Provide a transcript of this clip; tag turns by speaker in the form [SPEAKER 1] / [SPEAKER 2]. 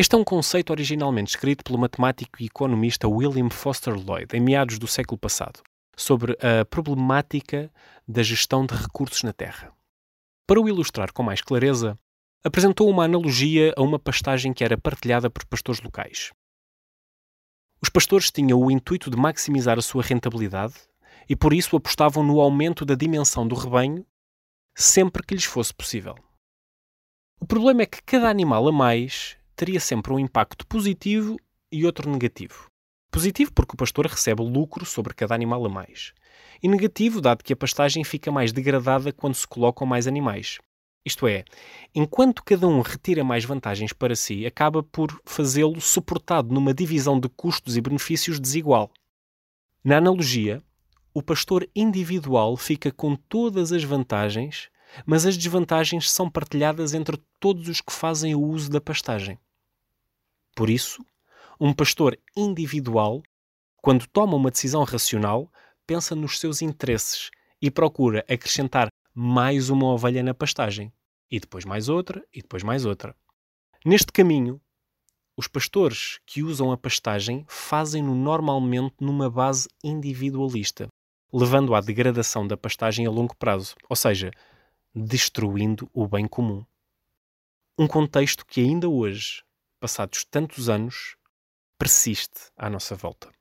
[SPEAKER 1] Este é um conceito originalmente escrito pelo matemático e economista William Foster Lloyd, em meados do século passado, sobre a problemática da gestão de recursos na Terra. Para o ilustrar com mais clareza, apresentou uma analogia a uma pastagem que era partilhada por pastores locais. Os pastores tinham o intuito de maximizar a sua rentabilidade e por isso apostavam no aumento da dimensão do rebanho sempre que lhes fosse possível. O problema é que cada animal a mais teria sempre um impacto positivo e outro negativo. Positivo porque o pastor recebe lucro sobre cada animal a mais. E negativo, dado que a pastagem fica mais degradada quando se colocam mais animais. Isto é, enquanto cada um retira mais vantagens para si, acaba por fazê-lo suportado numa divisão de custos e benefícios desigual. Na analogia, o pastor individual fica com todas as vantagens, mas as desvantagens são partilhadas entre todos os que fazem o uso da pastagem. Por isso, um pastor individual, quando toma uma decisão racional, pensa nos seus interesses e procura acrescentar mais uma ovelha na pastagem, e depois mais outra, e depois mais outra. Neste caminho, os pastores que usam a pastagem fazem-no normalmente numa base individualista, levando à degradação da pastagem a longo prazo, ou seja, destruindo o bem comum. Um contexto que ainda hoje, passados tantos anos, persiste à nossa volta.